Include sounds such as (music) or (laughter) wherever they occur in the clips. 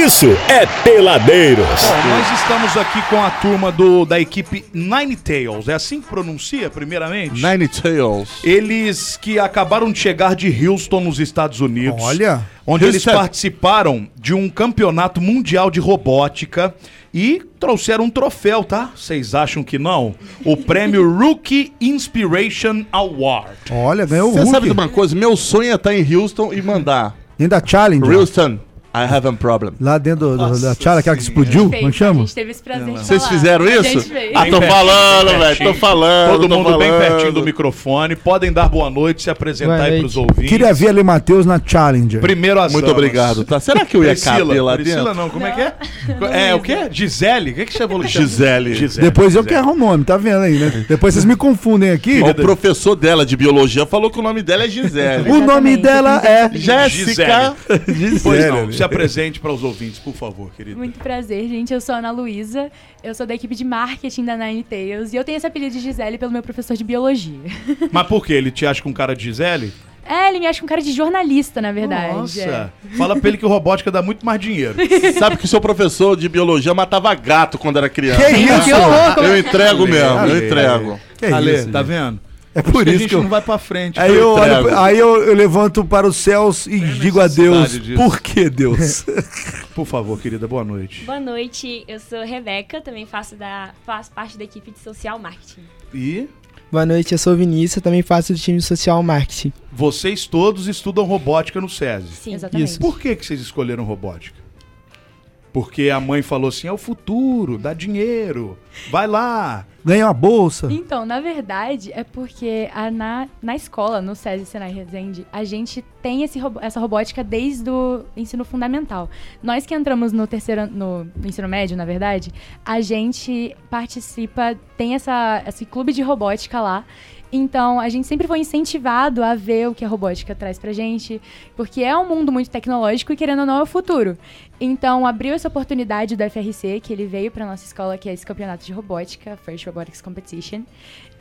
isso é Peladeiros. Bom, nós estamos aqui com a turma do, da equipe Nine Tails. É assim que pronuncia, primeiramente? Nine Tails. Eles que acabaram de chegar de Houston, nos Estados Unidos. Olha. Onde eles Houston. participaram de um campeonato mundial de robótica e trouxeram um troféu, tá? Vocês acham que não? O prêmio (laughs) Rookie Inspiration Award. Olha, ganhou o Você sabe de uma coisa? Meu sonho é estar em Houston e mandar. Dentro da Challenge. Houston, I have a problem. Lá dentro do- do- da Challenge, aquela que explodiu. Fez, Como A chama? gente teve esse prazer de Vocês falar. fizeram A isso? Ah, tô Bem falando, velho. Tô falando. Todo tô mundo bem falando. pertinho do microfone. Podem dar boa noite, se apresentar Boa aí noite. pros ouvintes. Queria ver ali Matheus na Challenger. Primeiro as Muito damas. obrigado, tá? Será que eu ia caber Priscila, lá Priscila dentro? não, como é que é? É, o quê? Gisele? O que, que você falou? Gisele. Depois eu Gisele. que erro o nome, tá vendo aí, né? (laughs) Depois vocês me confundem aqui. O professor dela de biologia falou que o nome dela é Gisele. O nome dela é Jéssica. Não, Gisele. Se apresente para os ouvintes, por favor, querido. Muito prazer, gente. Eu sou a Ana Luísa. Eu sou da equipe de marketing da Nine Tails. E eu tenho esse apelido de Gisele pelo meu professor de biologia. (laughs) Mas por quê? Ele te acha com cara de Gisele? É, ele me acha um cara de jornalista, na verdade. Nossa. é. Fala pra ele que o robótica dá muito mais dinheiro. (laughs) Sabe que o seu professor de biologia matava gato quando era criança. Que isso? Que horror! como Eu entrego mesmo, eu entrego. Que Ale, isso, tá vendo? É por que a isso gente que eu... não vai pra frente. Aí eu, olho- aí eu, eu levanto para os céus e digo a Deus, disso. por que Deus? (laughs) Por favor, querida, boa noite. Boa noite, eu sou Rebeca, também faço, da, faço parte da equipe de social marketing. E Boa noite, eu sou o Vinícius, também faço do time de social marketing. vocês todos estudam robótica no SESI. Sim. Exatamente. Isso. Por que, que vocês escolheram robótica? Porque a mãe falou assim: é o futuro, dá dinheiro, vai lá. Ganha uma bolsa. Então, na verdade, é porque a- na, na escola, no SESI Senai Resende, a gente tem esse, essa robótica desde o ensino fundamental. Nós que entramos no terceiro no, no ensino médio, na verdade, a gente participa, tem essa, esse clube de robótica lá. Então, a gente sempre foi incentivado a ver o que a robótica traz pra gente, porque é um mundo muito tecnológico e, querendo ou não, é o futuro. Então, abriu essa oportunidade do FRC, que ele veio pra nossa escola, que é esse campeonato de robótica, First Robotics Competition.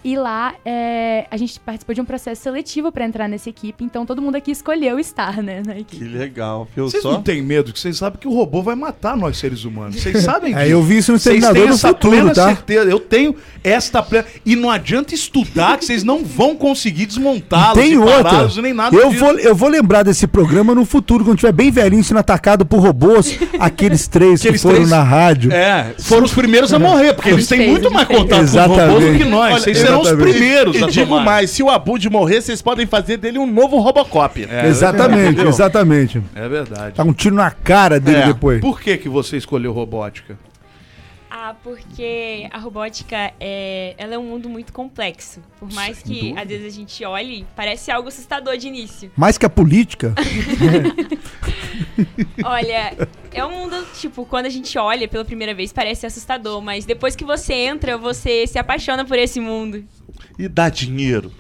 E lá, é, a gente participou de um processo seletivo pra entrar nessa equipe, então todo mundo aqui escolheu estar, né, na Que equipe. legal, viu Vocês só? não têm medo, que vocês sabem que o robô vai matar nós seres humanos. Vocês (laughs) sabem É, eu vi isso no têm do essa Futuro, plena tá? certeza. Eu tenho esta plena. E não adianta estudar, que vocês não vão conseguir desmontá-los, Tem e outra. nem nada Eu disso. vou, eu vou lembrar desse programa no futuro, quando tiver bem velhinho, sendo atacado por robôs. (laughs) aqueles três Aqueles que foram três- na rádio. É, foram os primeiros a morrer, porque eles têm muito mais contato com robôs do que nós. Olha, Vocês serão os primeiros E digo tomar. mais, se o Abud morrer, vocês podem fazer dele um novo Robocop. É, exatamente, entendeu? exatamente. É verdade. Dá um tiro na cara dele É. depois. Por que, que você escolheu robótica? Ah, porque a robótica é, ela é um mundo muito complexo. Por mais Sem que dúvida. às vezes a gente olhe, parece algo assustador de início. Mais que a política. (laughs) Olha, é um mundo, tipo, quando a gente olha pela primeira vez, parece assustador, mas depois que você entra, você se apaixona por esse mundo. E dá dinheiro.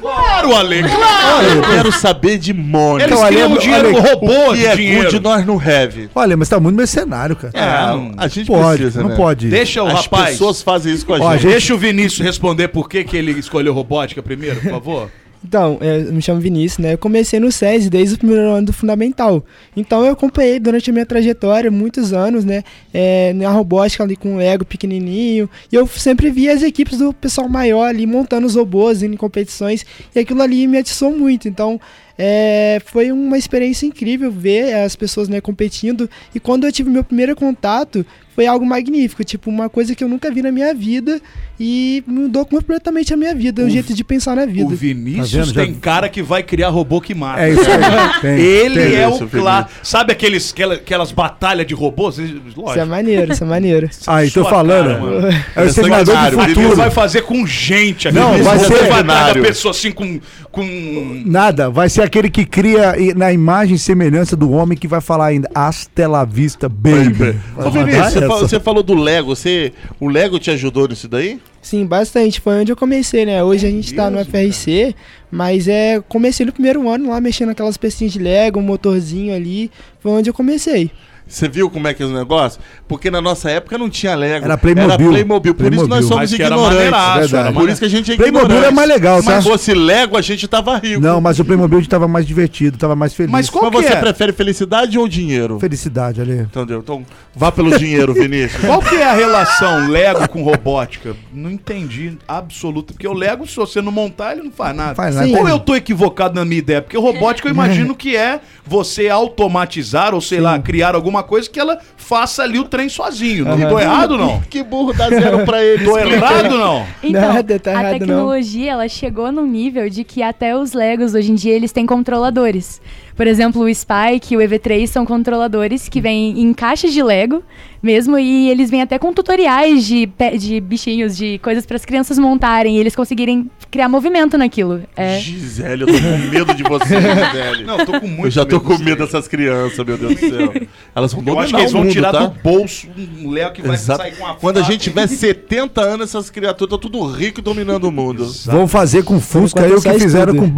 Claro, Ale, claro! Eu quero saber de money. Eles Então, Ale, criam dinheiro, Ale, robô o que de é dinheiro. good nós não have. Olha, mas tá muito mercenário, cara. É, não- a gente pode, precisa, não né? pode. Deixa o As rapaz... pessoas fazem isso com a Ó, gente- Deixa o Vinícius responder por que, que ele escolheu robótica primeiro, por favor. Então, é, eu me chamo Vinícius, né? Eu comecei no SESI desde o primeiro ano do Fundamental. Então, eu acompanhei durante a minha trajetória muitos anos, né? É, na robótica ali com o Lego pequenininho. E eu sempre via as equipes do pessoal maior ali montando os robôs indo em competições. E aquilo ali me atiçou muito. Então, é, foi uma experiência incrível ver as pessoas né, competindo. E quando eu tive meu primeiro contato, foi algo magnífico. Tipo, uma coisa que eu nunca vi na minha vida. E mudou completamente a minha vida, o, O- jeito de pensar na vida. O Vinícius Tá? Já- tem cara que vai criar robô que mata. É isso aí. (laughs) Tem, Ele tem. é isso, o clá. Sabe aqueles, aquela- aquelas batalhas de robôs? Lógico. Isso é maneiro, isso é maneiro. (laughs) Aí, tô falando. cara, mano. é o Exterminador do Futuro. vai fazer com gente aqui. Não, vai Você ser- vai Cenário. pessoa assim com. com... Nada, vai ser aquele que cria i- na imagem e semelhança do homem que vai falar ainda Hasta la vista, baby. Ô, Vai Vinícius. Falou, você falou do Lego. Você, o Lego te ajudou nisso daí? Sim, bastante. Foi onde eu comecei, né? Hoje a gente tá no FRC, mas é. Comecei no primeiro ano lá, mexendo naquelas pecinhas de Lego, um motorzinho ali. Foi onde eu comecei. Você viu como é que é o negócio? Porque na nossa época não tinha Lego. Era Playmobil. Era Playmobil. Por isso nós Playmobil. somos ignorantes. era Por isso que a gente é Playmobil ignorante. é mais legal, tá? Se fosse Lego, a gente tava rico. Não, mas o Playmobil tava mais divertido, tava mais feliz. Mas qual Mas que você é? prefere felicidade ou dinheiro? Felicidade ali. Entendeu? Então, vá pelo dinheiro, Vinícius. (laughs) Qual que é a relação Lego com robótica? Não entendi absoluta. Porque o Lego, se você não montar, ele não faz nada. Faz nada. Ou eu tô equivocado na minha ideia? Porque robótica eu imagino que é você automatizar ou sei lá, criar alguma coisa que ela faça ali o trem sozinho. Não tô errado, não? (laughs) que burro dá zero pra ele. Tô errado, não? Então, Nada, tá a errado, não. tecnologia, ela chegou num nível de que até os Legos, hoje em dia, eles têm controladores. Por exemplo, o Spike e o EV3 são controladores que vêm em caixas de Lego mesmo, e eles vêm até com tutoriais de, de bichinhos, de coisas para as crianças montarem, e eles conseguirem criar movimento naquilo. É. Gisele, eu tô com medo de você, (laughs) Gisele. Não, eu tô com muito eu já tô com disso medo aí. dessas crianças, meu Deus do céu. (laughs) Elas vão Eu dominar acho que eles o vão mundo, tirar tá? do bolso um Lego que vai Exato. sair com a Quando a gente tiver 70 anos, essas criaturas estão tudo rico e dominando o mundo. Vão fazer com Fusca aí o que fizeram tudo. com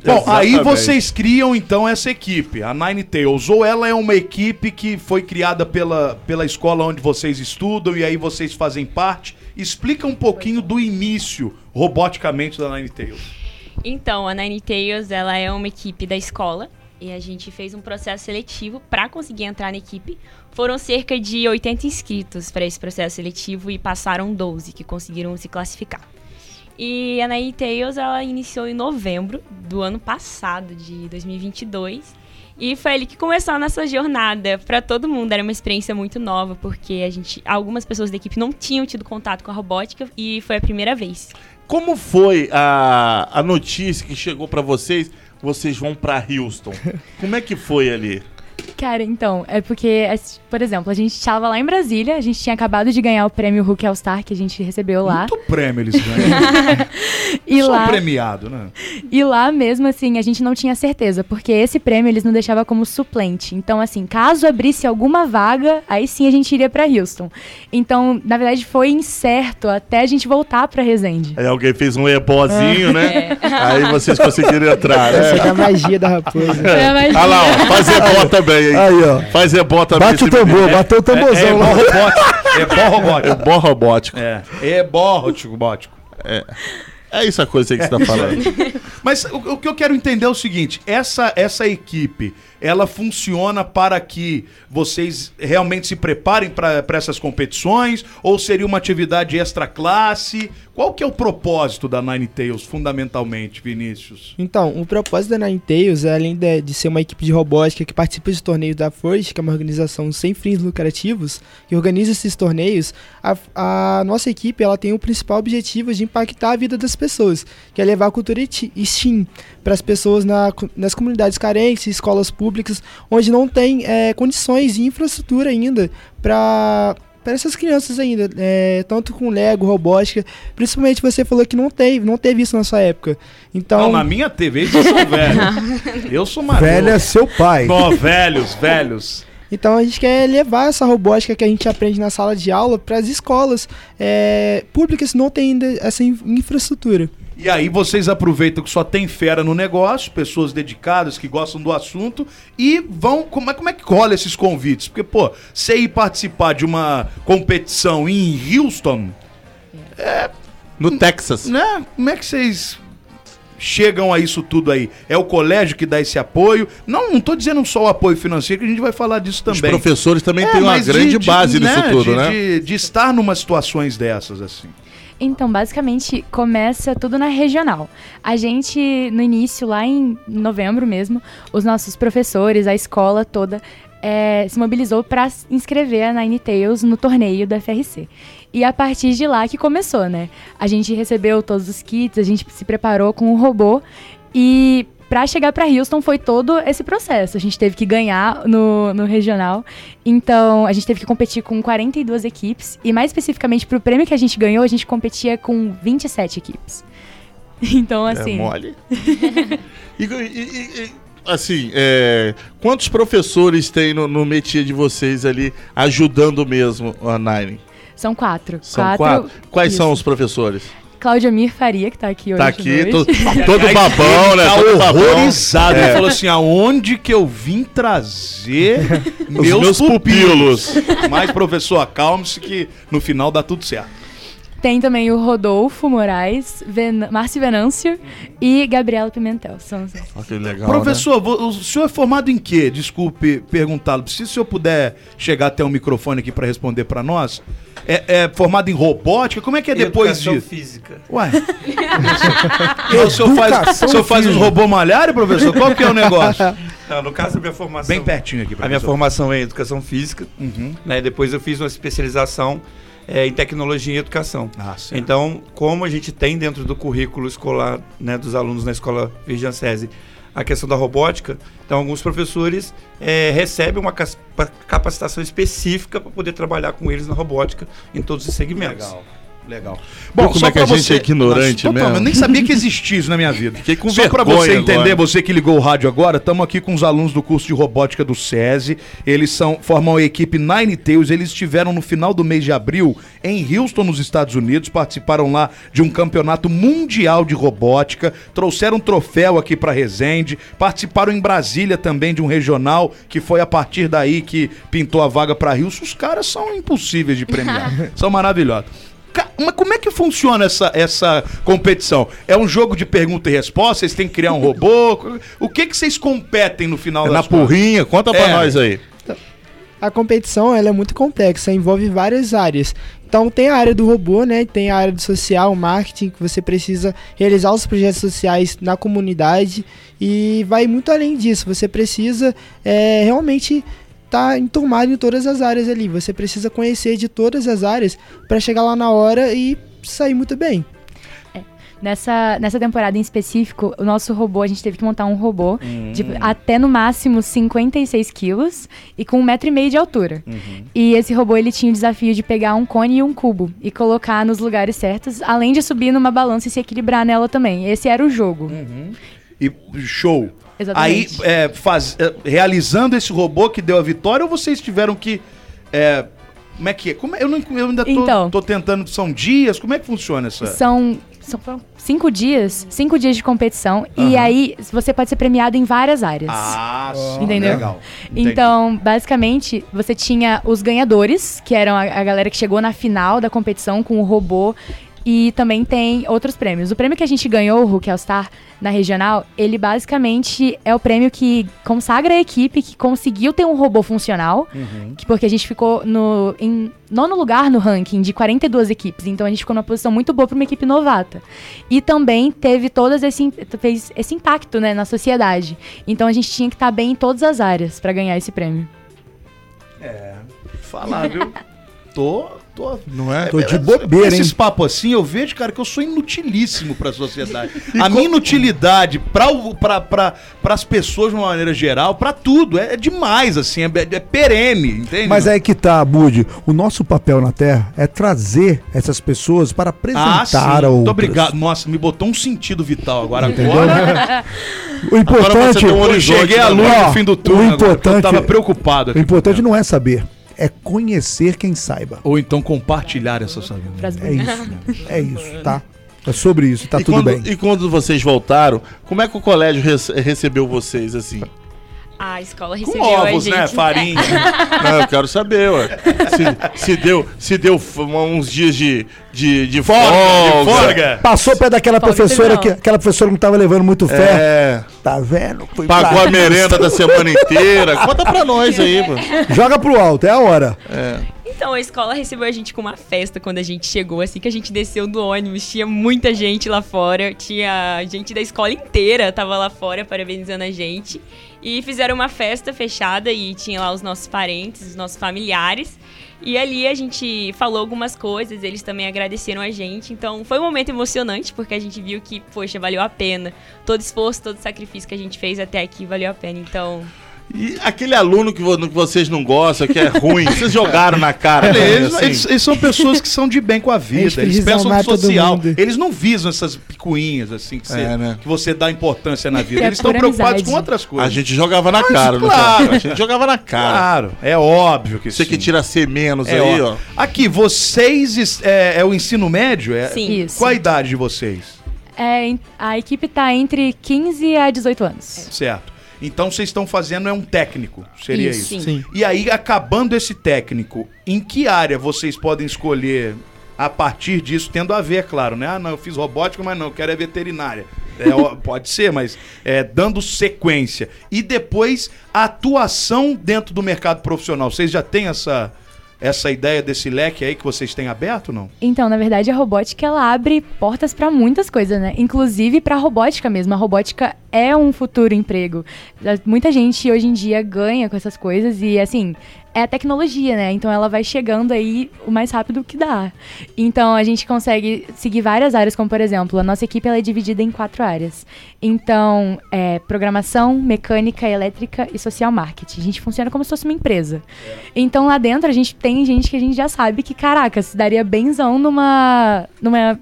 tá? Bom, aí Exatamente. vocês criam então essa equipe, a Nine Tails. Ou ela é uma equipe que foi criada pela, pela escola onde vocês estudam e aí vocês fazem parte. Explica um pouquinho do início, roboticamente, da Nine Tails. Então, a Nine Tails, ela é uma equipe da escola e a gente fez um processo seletivo para conseguir entrar na equipe. Foram cerca de 80 inscritos para esse processo seletivo e passaram 12 que conseguiram se classificar. E a Nine Tails, ela iniciou em novembro do ano passado, de 2022. E foi ali que começou a nossa jornada para todo mundo. Era uma experiência muito nova, porque a gente, algumas pessoas da equipe não tinham tido contato com a robótica e foi a primeira vez. Como foi a, a notícia que chegou pra vocês? Vocês vão pra Houston. (laughs) Como é que foi ali? Cara, então, é porque, as- por exemplo, a gente estava lá em Brasília, a gente tinha acabado de ganhar o prêmio Hulk All Star que a gente recebeu lá. Muito prêmio eles ganham. (laughs) E Sou lá, premiado, né? e lá mesmo, assim, a gente não tinha certeza, porque esse prêmio eles não deixavam como suplente. Então, assim, caso abrisse alguma vaga, aí sim a gente iria pra Houston. Então, na verdade, foi incerto até a gente voltar pra Resende. Aí alguém fez um ebózinho, É. né? Aí vocês conseguiram entrar. Essa né? é a magia da raposa. É, mas- Olha lá, ó, faz ebó também, hein? Aí, ó. Faz também. Bate o tambor, bateu o É tamborzão bó lá. robótico. É bó robótico. Ebó robótico. É, é bó robótico. É isso a coisa que você tá falando. (laughs) Mas o, o que eu quero entender é o seguinte: essa, essa equipe, ela funciona para que vocês realmente se preparem para essas competições? Ou seria uma atividade extra classe? Qual que é o propósito da Nine Tails, fundamentalmente, Vinícius? Então, o propósito da Ninetales, é, além de, de ser uma equipe de robótica que participa de torneios da Forge, que é uma organização sem fins lucrativos, que organiza esses torneios, a, a nossa equipe ela tem o principal objetivo de impactar a vida das pessoas, que é levar a cultura STEAM para as pessoas na nas comunidades carentes, escolas públicas, onde não tem é, condições e infraestrutura ainda para para essas crianças ainda, é, tanto com Lego, robótica, principalmente você falou que não teve, não teve isso na sua época. Então, Não, na minha TV vocês são velhos. Eu sou (laughs) mais Velho é seu pai. Ó, velhos, velhos. Então a gente quer levar essa robótica que a gente aprende na sala de aula para as escolas é, públicas que não tem ainda essa in- infraestrutura. E aí vocês aproveitam que só tem fera no negócio, pessoas dedicadas que gostam do assunto e vão. Como é, como é que rola esses convites? Porque, pô, você ir participar de uma competição em Houston, No Texas. né? Como é que vocês chegam a isso tudo aí? É o colégio que dá esse apoio? Não, não tô dizendo só o apoio financeiro, que a gente vai falar disso Os também. professores também É, têm uma mas de- grande de- base nisso né, tudo, de, né? De, de estar numa situações dessas, assim. Então, basicamente, começa tudo na regional. A gente, no início, lá em novembro mesmo, os nossos professores, a escola toda, eh, se mobilizou para inscrever a Nine Tails no torneio da FRC. E a partir de lá que começou, né? A gente recebeu todos os kits, a gente se preparou com o robô e para chegar para Houston foi todo esse processo. A gente teve que ganhar no, no regional. Então, a gente teve que competir com 42 equipes. E mais especificamente pro prêmio que a gente ganhou, a gente competia com 27 equipes. (laughs) Então, assim. É mole. (laughs) e- e- e, assim, é, quantos professores tem no, no métier de vocês ali ajudando mesmo a Nine? São quatro. São quatro. Quais isso. são os professores? Cláudia Mir Faria, que tá aqui hoje. Tá aqui, noite. to- (laughs) todo babão, né? Tá Todo babão. horrorizado. É. Ele falou assim: aonde que eu vim trazer (laughs) meus, meus pupilos? pupilos. Mas, professor, acalme-se que no final dá tudo certo. Tem também o Rodolfo Moraes, Ven Márcio Venâncio e Gabriela Pimentel. São os- Olha que legal, Professor, vo- o senhor é formado em quê? Desculpe perguntá-lo. Se o senhor puder chegar até o microfone aqui para responder para nós. É, é formado em robótica? Como é que é depois Educação disso? física. Ué. (laughs) o senhor faz, o senhor faz os robôs malharem, professor? Qual que é o negócio? (laughs) Não, no caso, a minha formação. Bem pertinho aqui, A minha professor. formação é em educação física. Uhum. Né? Depois eu fiz uma especialização eh, em tecnologia e educação. Ah. Então, como a gente tem dentro do currículo escolar né, dos alunos na escola Virgem César a questão da robótica, então alguns professores eh, recebem uma capacitação específica para poder trabalhar com eles na robótica em todos os segmentos. Legal. Legal. Viu como é que pra a gente é ignorante Nossa, mesmo? Eu nem sabia que existia isso na minha vida. Fiquei com Só pra vergonha você entender, agora. você que ligou o rádio agora, estamos aqui com os alunos do curso de robótica do SESI. Eles são formam a equipe Nine Tails. Eles estiveram no final do mês de abril em Houston, nos Estados Unidos. Participaram lá de um campeonato mundial de robótica. Trouxeram um troféu aqui pra Resende. Participaram em Brasília também de um regional, que foi a partir daí que pintou a vaga pra Houston. Os caras são impossíveis de premiar. (laughs) são maravilhosos. Mas como é que funciona essa, essa competição? É um jogo de pergunta e resposta? Vocês têm que criar um robô? O que que vocês competem no final É na porrinha, conta pra É. nós aí. A competição ela é muito complexa, envolve várias áreas. Então tem a área do robô, né? Tem a área do social, marketing, que você precisa realizar os projetos sociais na comunidade e vai muito além disso. Você precisa é, realmente estar enturmado em todas as áreas ali. Você precisa conhecer de todas as áreas para chegar lá na hora e sair muito bem. Nessa, nessa temporada em específico, o nosso robô, a gente teve que montar um robô Hum. de até no máximo 56 quilos e com um metro e meio de altura. Uhum. E esse robô, ele tinha o desafio de pegar um cone e um cubo e colocar nos lugares certos, além de subir numa balança e se equilibrar nela também. Esse era o jogo. E show. Aí, Exatamente. é, faz- é, realizando esse robô que deu a vitória, ou vocês tiveram que. é, como é que é? Como é- eu, não- eu ainda tô, Então. tô tentando. São dias? Como é que funciona essa. São, são cinco dias, cinco dias de competição. E aí você pode ser premiado em várias áreas. Ah, sim. Entendeu? Legal. Entendi. Então, basicamente, você tinha os ganhadores, que eram a, a galera que chegou na final da competição com o robô. E também tem outros prêmios. O prêmio que a gente ganhou, o Hulk All Star, na regional, ele basicamente é o prêmio que consagra a equipe que conseguiu ter um robô funcional. que- porque a gente ficou no, em nono lugar no ranking de 42 equipes. Então a gente ficou numa posição muito boa para uma equipe novata. E também teve todas esse, fez esse impacto né, na sociedade. Então a gente tinha que estar bem em todas as áreas para ganhar esse prêmio. Falar, viu? (laughs) Tô. Tô Não é? Tô de bobeira, hein? Esses papos assim, eu vejo, cara, que eu sou inutilíssimo pra sociedade. (laughs) a minha inutilidade pra, pra, pra, pras pessoas de uma maneira geral, pra tudo, é, é demais, assim, é, é perene, entende? Mas é aí que tá, Bud. O nosso papel na Terra é trazer essas pessoas para Ah, apresentar sim. a outras. Muito obrigado. Nossa, me botou um sentido vital agora. Entendeu? Agora, (laughs) O importante, tem um horizonte, cheguei à luz no fim do o túnel. agora, eu importante- tava preocupado o importante não é saber, é conhecer quem saiba. Ou então compartilhar essa sabedoria. É isso. (laughs) É isso, tá? É sobre isso, tá e, tudo quando, bem. e quando vocês voltaram, como é que o colégio rece- recebeu vocês assim? A escola Com recebeu ovos, a gente. né? Farinha. (laughs) Não, eu quero saber, ué. Se, se deu, se deu f- uns dias de, de, de Folga, de folga. Passou perto daquela Folga professora não. que aquela professora que não tava levando muito fé. É, Tá vendo? Foi pagou pra- a merenda da semana inteira. Conta pra nós aí, mano. Joga pro alto, é a hora. Então, a escola recebeu a gente com uma festa quando a gente chegou. Assim que a gente desceu do ônibus, tinha muita gente lá fora. Tinha gente da escola inteira tava lá fora parabenizando a gente. E fizeram uma festa fechada e tinha lá os nossos parentes, os nossos familiares. E ali a gente falou algumas coisas, eles também agradeceram a gente. Então foi um momento emocionante, porque a gente viu que, poxa, valeu a pena. Todo esforço, todo sacrifício que a gente fez até aqui valeu a pena. Então, E aquele aluno que, vo- que vocês não gostam, que é ruim, (laughs) vocês jogaram na cara. Eles, assim? eles- eles são pessoas que são de bem com a vida. Eles Eles pensam no social. Eles não visam essas picuinhas assim que você, É, né? que você dá importância na vida. Que é Eles estão preocupados com outras coisas. A gente jogava na cara, não claro. cara? A gente jogava na cara. Claro, é óbvio que Você sim. que tira C menos É aí, ó. ó. Aqui, vocês é, é o ensino médio? É, Sim. Isso. Qual a idade de vocês? É, a equipe tá entre 15 a 18 anos. Certo. Então vocês estão fazendo é um técnico, seria isso? Isso. Sim. E aí, acabando esse técnico, em que área vocês podem escolher a partir disso, tendo a ver, claro, né? Ah, não, eu fiz robótica, mas não, eu quero é veterinária. É, (laughs) pode ser, mas é, dando sequência. E depois, a atuação dentro do mercado profissional. Vocês já têm essa, essa ideia desse leque aí que vocês têm aberto, não? Então, na verdade, a robótica ela abre portas para muitas coisas, né? Inclusive para robótica mesmo. A robótica é um futuro emprego. Muita gente hoje em dia ganha com essas coisas e assim, é a tecnologia, né? Então ela vai chegando aí o mais rápido que dá. Então a gente consegue seguir várias áreas, como por exemplo, a nossa equipe ela é dividida em quatro áreas. Então, é programação, mecânica, elétrica e social marketing. A gente funciona como se fosse uma empresa. Então lá dentro a gente tem gente que a gente já sabe que, caraca, se daria benzão numa. numa.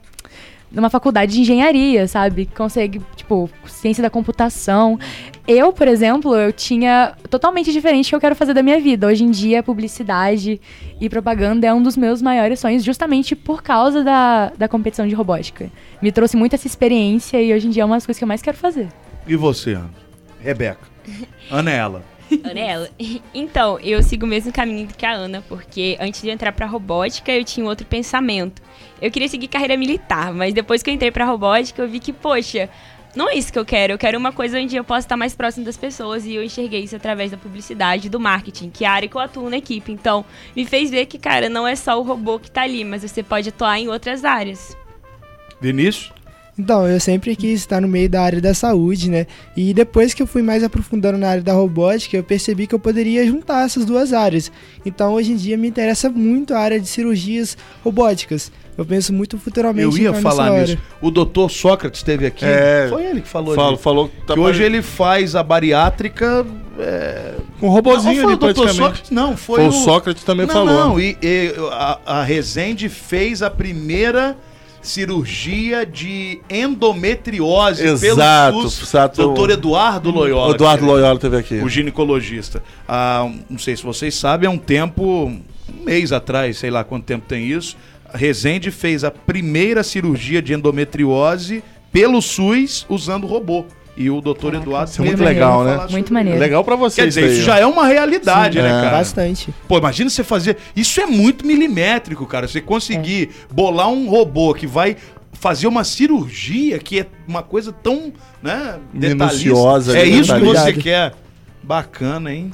numa faculdade de engenharia, sabe? Consegue, tipo, ciência da computação. Eu, por exemplo, eu tinha totalmente diferente o que eu quero fazer da minha vida. Hoje em dia, publicidade e propaganda é um dos meus maiores sonhos, justamente por causa da, da competição de robótica. Me trouxe muito essa experiência e hoje em dia é uma das coisas que eu mais quero fazer. E você, Ana? Rebeca. (laughs) Ana é ela. Ana é ela. (laughs) Então, eu sigo o mesmo caminho que a Ana, porque antes de eu entrar pra robótica, eu tinha um outro pensamento. Eu queria seguir carreira militar, mas depois que eu entrei pra robótica, eu vi que, poxa, não é isso que eu quero. Eu quero uma coisa onde eu possa estar mais próximo das pessoas e eu enxerguei isso através da publicidade, do marketing, que é a área que eu atuo na equipe. Então, me fez ver que, cara, não é só o robô que tá ali, mas você pode atuar em outras áreas. Vinícius? Então, eu sempre quis estar no meio da área da saúde, né? E depois que eu fui mais aprofundando na área da robótica, eu percebi que eu poderia juntar essas duas áreas. Então, hoje em dia, me interessa muito a área de cirurgias robóticas. Eu penso muito futuramente Eu ia falar nisso. O doutor Sócrates esteve aqui. É. Foi ele que falou Falou, ali. falou que tá que hoje ele faz a bariátrica. É... com um robozinho não, foi ali o doutor praticamente. Sócrates, não, foi, Foi o Sócrates também não, falou. Não, e, e a, a Resende fez a primeira cirurgia de endometriose Exato, pelo SUS. exato. Doutor Eduardo Loyola. O Eduardo que Loyola teve aqui. O ginecologista. Ah, não sei se vocês sabem, há um tempo, um mês atrás, sei lá quanto tempo tem isso, a Resende fez a primeira cirurgia de endometriose pelo SUS usando robô. E o doutor Caraca, Eduardo isso é muito legal, né? Muito maneiro. Legal pra vocês. Quer dizer, isso ó. já é uma realidade, Sim, né, é. cara? Bastante. Pô, imagina você fazer. Isso é muito milimétrico, cara. Você conseguir bolar um robô que vai fazer uma cirurgia que é uma coisa tão, né. Minuciosa, É isso que você quer. Bacana, hein?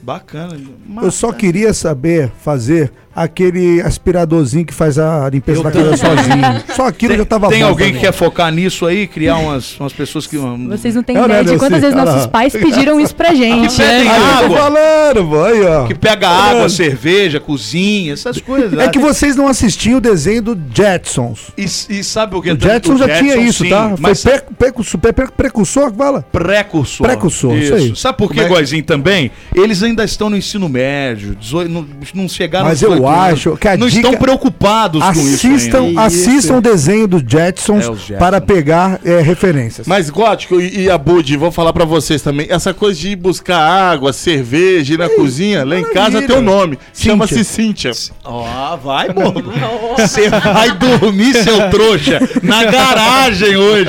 Bacana. Eu só queria saber fazer aquele aspiradorzinho que faz a limpeza Eu da casa também. sozinho. (laughs) Só aquilo Tem, já tava tem bom alguém pra que quer focar nisso aí? Criar umas, umas pessoas que. Vocês não têm Eu, né, ideia de eu quantas sei, vezes cara. nossos pais pediram isso pra (laughs) gente. né? Eu tô água. falando, ó. Que pega água, cerveja, cozinha, essas coisas. É que vocês não assistiam o desenho do Jetsons. E, e sabe o que? O Jetson já tinha isso, sim, tá? Foi Mas pre- precursor, pre- pre- precursor que fala? Precursor. Precursor, isso aí. Sabe por que, é- Goizinho, também? Eles ainda estão no ensino médio, 18, não, não chegaram Mas aos eu 18 anos. acho que a Não dica- estão preocupados com isso Assistam, ainda. assistam o desenho do Jetsons É, Jetsons. para pegar é, referências. Mas Gótico e, e Abud, vou falar pra vocês também. Essa coisa de ir buscar água, cerveja, ir na cozinha, lá em casa tem um nome. Chama-se Cíntia. Ó, vai, bobo. (laughs) Você vai dormir, seu trouxa, na garagem hoje.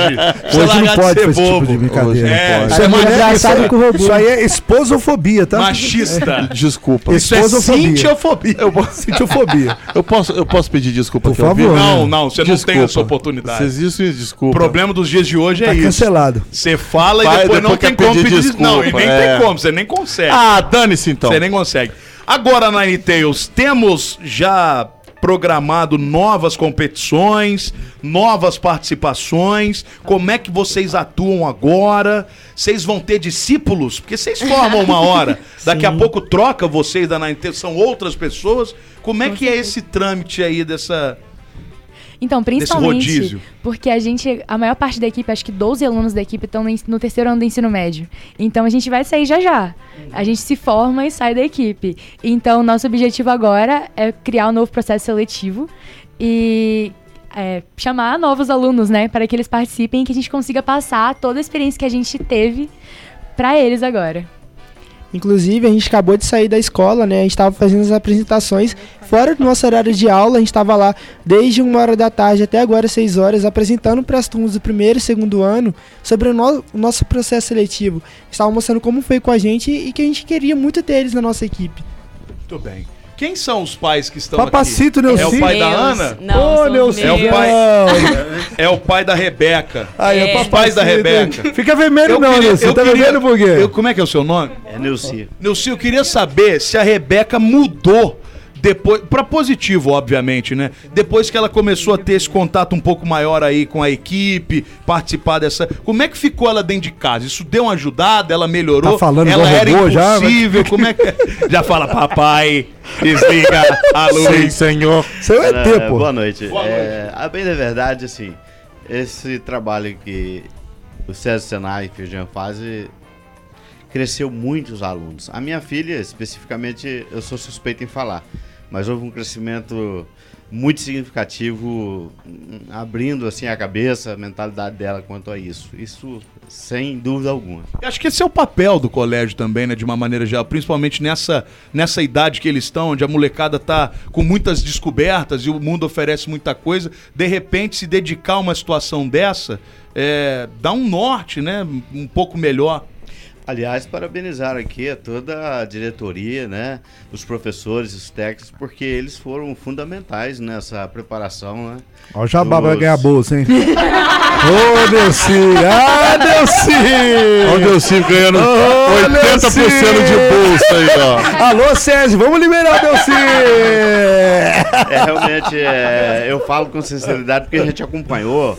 Você Hoje não de pode ser tipo bobo. de brincadeira. É, pode. isso é engraçado com o robô. Isso aí é esposofobia, tá? machista. (laughs) Desculpa. Isso é Esposofobia. cintiofobia. Eu, posso- Sitiofobia. eu posso, eu posso pedir desculpa Por favor. vivo? Não, não, você não tem Desculpa. essa oportunidade. Vocês isso, O desculpa. problema dos dias de hoje é Tá isso. cancelado. Você fala Vai, e depois, depois não tem como pedir desculpa. Não, e desculpa, nem é. tem como, você nem consegue. Ah, dane-se então. Você nem consegue. Agora, Nine Tails, temos já programado novas competições, novas participações. Como é que vocês atuam agora? Vocês vão ter discípulos? Porque vocês formam uma hora. (laughs) Daqui a pouco troca vocês da são outras pessoas. Como é que é esse trâmite aí dessa... Então, principalmente porque a gente, a maior parte da equipe, acho que 12 alunos da equipe estão no terceiro ano do ensino médio. Então a gente vai sair já já. A gente se forma e sai da equipe. Então, nosso objetivo agora é criar um novo processo seletivo e é, chamar novos alunos, né, para que eles participem e que a gente consiga passar toda a experiência que a gente teve para eles agora. Inclusive, a gente acabou de sair da escola, né? A gente estava fazendo as apresentações fora do nosso horário de aula. A gente estava lá desde uma hora da tarde até agora, seis horas, apresentando para as turmas do primeiro e segundo ano sobre o, no- o nosso processo seletivo. Estava mostrando como foi com a gente e que a gente queria muito ter eles na nossa equipe. Muito bem. Quem são os pais que estão Papacito, aqui? É o Neuci. pai da Meus. Ana? Não, Ô, Neuci. É o pai-. É o pai da Rebeca. Aí, É. é Os pais da Rebeca. Fica vermelho Eu não, queria- Neuci. eu Tá queria- vermelho por quê? Eu- como é que é o seu nome? É Neuci. Neuci, eu queria saber se a Rebeca mudou depois, para positivo, obviamente, né? Depois que ela começou a ter esse contato um pouco maior aí com a equipe, participar dessa. Como é que ficou ela dentro de casa? Isso deu uma ajudada? Ela melhorou? Tá falando ela era robô já, impossível? Como é que já fala papai? Desliga a Sim, luz. senhor. Seu Era- pô. boa noite. Boa É, a bem da verdade, assim, esse trabalho que o César Senai e Feijão fazem cresceu muito os alunos. A minha filha, especificamente, eu sou suspeito em falar, mas houve um crescimento muito significativo, abrindo assim a cabeça, a mentalidade dela quanto a isso. Isso sem dúvida alguma. Eu Acho que esse é o papel do colégio também, né? De uma maneira geral, principalmente nessa, nessa idade que eles estão, onde a molecada tá com muitas descobertas e o mundo oferece muita coisa. De repente, se dedicar a uma situação dessa, é, dá um norte, né? Um pouco melhor. Aliás, parabenizar aqui a toda a diretoria, né? Os professores, os técnicos, porque eles foram fundamentais nessa preparação, né? Ó, o Jabá vai Dos- ganhar a bolsa, hein? (laughs) Ô, Neuci! Ah! Olha o Neuci ganhando Ô, 80% de bolsa aí, ó. Alô, César, vamos liberar o Neuci! É, realmente, é, eu falo com sinceridade porque a gente acompanhou.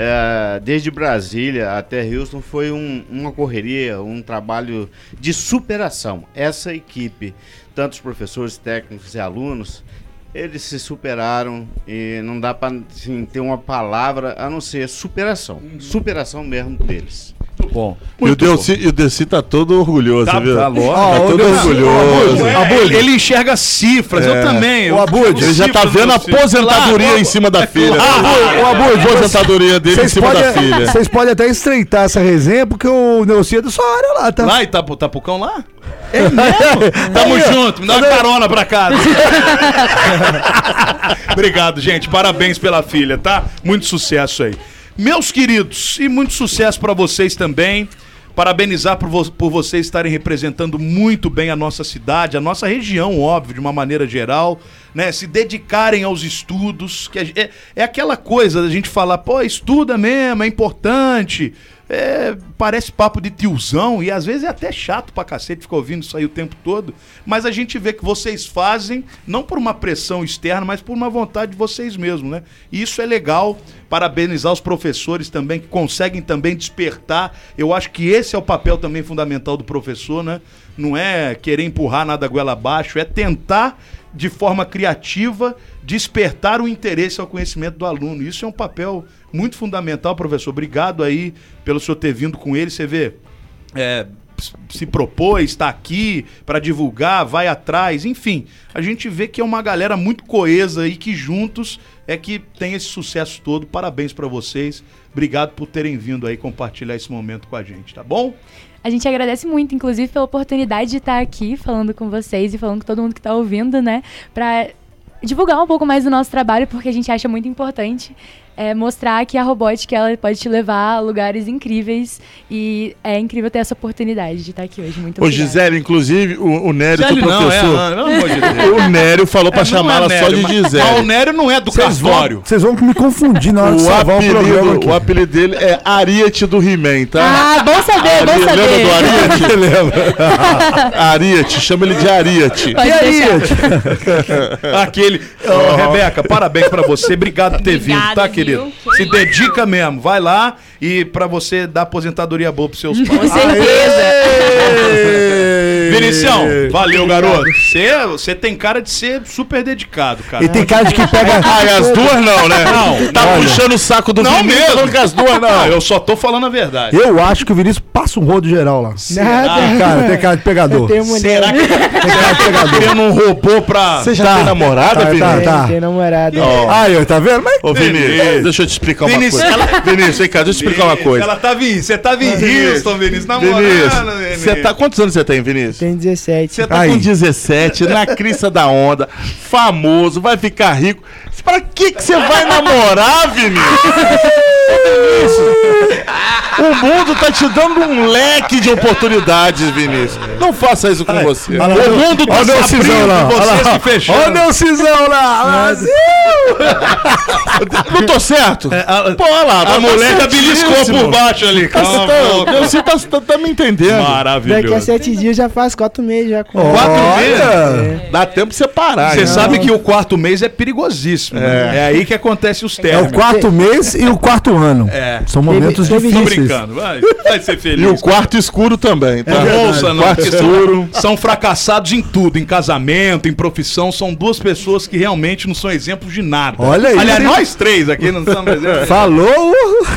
É, desde Brasília até Houston foi um- uma correria, um trabalho de superação. Essa equipe, tanto os professores, técnicos e alunos, eles se superaram e não dá para ter uma palavra a não ser superação. Superação mesmo deles. Bom. E o Delci, e o Delci tá todo orgulhoso, Tá- viu? tá lógico. Tá Ó, o todo Delci- orgulhoso. É, ele, ele enxerga cifras, eu também. Ô, Abud, Ele já tá vendo a aposentadoria Claro. em cima da filha. Ô, Abud, a aposentadoria dele em cima da filha. vocês podem até estreitar essa resenha, porque o Neuci é da sua área lá, tá? Lá em Itapu, Tapucão lá? É (laughs) mesmo? Tamo Aí, junto, me dá uma carona pra casa. (laughs) Obrigado, gente. Parabéns pela filha, tá? Muito sucesso aí. Meus queridos, e muito sucesso pra vocês também. Parabenizar por, vo- por vocês estarem representando muito bem a nossa cidade, a nossa região, óbvio, de uma maneira geral, né? Se dedicarem aos estudos, que é, é aquela coisa da gente falar, pô, estuda mesmo, é importante. É, parece papo de tiozão e às vezes é até chato pra cacete ficar ouvindo isso aí o tempo todo. Mas a gente vê que vocês fazem, não por uma pressão externa, mas por uma vontade de vocês mesmos, né? E isso é legal. Parabenizar os professores também, que conseguem também despertar. Eu acho que esse é o papel também fundamental do professor, né? Não é querer empurrar nada goela abaixo, é tentar, de forma criativa, despertar o interesse ao conhecimento do aluno. Isso é um papel muito fundamental, professor. Obrigado aí pelo senhor ter vindo com ele. Você vê, é, se propôs, está aqui para divulgar, vai atrás, enfim. A gente vê que é uma galera muito coesa e que juntos é que tem esse sucesso todo. Parabéns para vocês. Obrigado por terem vindo aí compartilhar esse momento com a gente, tá bom? A gente agradece muito, inclusive, pela oportunidade de estar aqui falando com vocês e falando com todo mundo que está ouvindo, né? Pra divulgar um pouco mais do nosso trabalho, porque a gente acha muito importante é, mostrar que a robótica ela pode te levar a lugares incríveis e é incrível ter essa oportunidade de estar aqui hoje. Muito Ô, obrigada. Gisele, inclusive, o, o Nério, Gisele teu não, é professor. Pelo amor de Deus. o Nério falou pra É, não é chamar ela só de Gisele. Mas o Nério não é do Vocês vão, cartório. vocês vão me confundir na hora de O o apelido, aqui. o apelido dele é Ariete do He-Man, tá? Ah, bom saber, bom saber. Lembra do Ariete? (laughs) Lembra? Ariete, chama ele de Ariete. Pode E aí, deixar. Aquele. Ô, Rebeca, parabéns pra você. Obrigado por ter Obrigada, vindo, tá, viu? Querido? Que Se isso. dedica mesmo. Vai lá e pra você dar aposentadoria boa pros seus Com pais. certeza. Aê! Vinicião, valeu, garoto. Você, tem cara de ser super dedicado, cara. E tem cara de que pega. Ah, e as duas não, né? Não, Tá olha. puxando o saco do Não Vinícius, mesmo. falando que as duas não. Não, eu só tô falando a verdade. Eu acho que o Vinícius passa um rodo geral lá. Nada. Tem cara, tem cara de pegador. Será que Tem (laughs) cara de pegador. querendo um robô pra. Você já Tá. tem namorada, Tá, Vinícius? tá, tá. Tem, namorada. Ó. Aí, ó, tá vendo? Mas Ô, Vinícius, Vinícius. deixa eu te explicar uma Vinícius, coisa. Vinícius, vem cá, deixa eu te explicar uma coisa. Ela tava em. Você tava em Houston, Vinícius, namorando, Vinícius, Vinícius. você tá, quantos anos você tem, Vinícius? Tem 17. Você tá Aí. com 17, na crista da onda, famoso, vai ficar rico. Pra que que você vai namorar, Vinícius? O mundo tá te dando um leque de oportunidades, Vinícius. Não faça isso com você. Lá, o mundo tá se Neucisão abrindo, lá. Olha vocês lá. se fechando. Olha o Neucisão lá. Não tô certo? a- Pô, olha lá, A tá mulher já certíssimo. beliscou por baixo ali. Tá, Calma, tá, você tá, tá- tá me entendendo. Daqui a Maravilhoso. sete dias já faz quatro meses já com Quatro meses? Dá tempo de você parar. Você né? sabe que o quarto mês é perigosíssimo. né? É, aí que acontece os É términos. o quarto mês e o quarto ano. É. São momentos Teve- teve Tô difíceis. brincando, vai, vai ser feliz. E o quarto escuro também, tá? Ouça, não, quarto escuro. são, são fracassados em tudo, em casamento, em profissão. São duas pessoas que realmente não são exemplos de nada. Olha aí. Aliás, nós três aqui não somos exemplos. Falou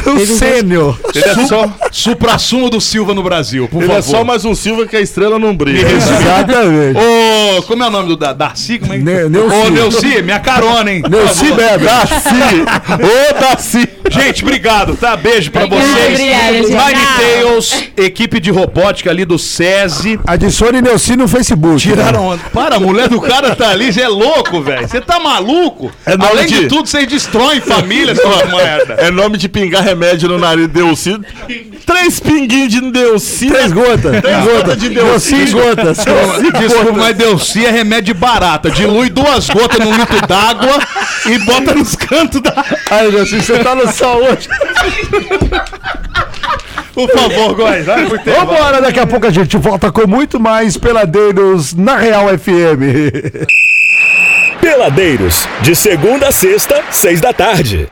o, o sênior. Ele é só, Supra-sumo do Silva no Brasil, por ele é favor. só mais um Silva que a estrela não brilha. Exatamente. Ô, como é o nome do da, Darcy? Como é que... Ne- Neuci. Ô, Neuci, minha carona, hein? Neuci. Bebe. Daci! Ô, Daci! Gente, obrigado, tá? Beijo pra Obrigada, vocês. obrigada. Nine Tails, equipe de robótica ali do SESI. Adicione Neuci no Facebook. Tiraram onda. Para, a mulher do cara tá ali, você é louco, velho. Você tá maluco? É Além de... de- tudo, vocês destroem famílias, (laughs) sua merda. É nome de pingar remédio no nariz de Delci. Três pinguinhos de Delci. Três gotas. Três gotas. de Neuci Neuci. gotas. Desculpa, mas Delci é remédio barata. Dilui duas gotas num litro d'água e bota nos cantos da. Aí, Neuci, você tá no sol Por favor, Góis, vai pro intervalo. Vambora, daqui a pouco a gente volta com muito mais Peladeiros na Real FM. Peladeiros, de segunda a sexta, seis da tarde.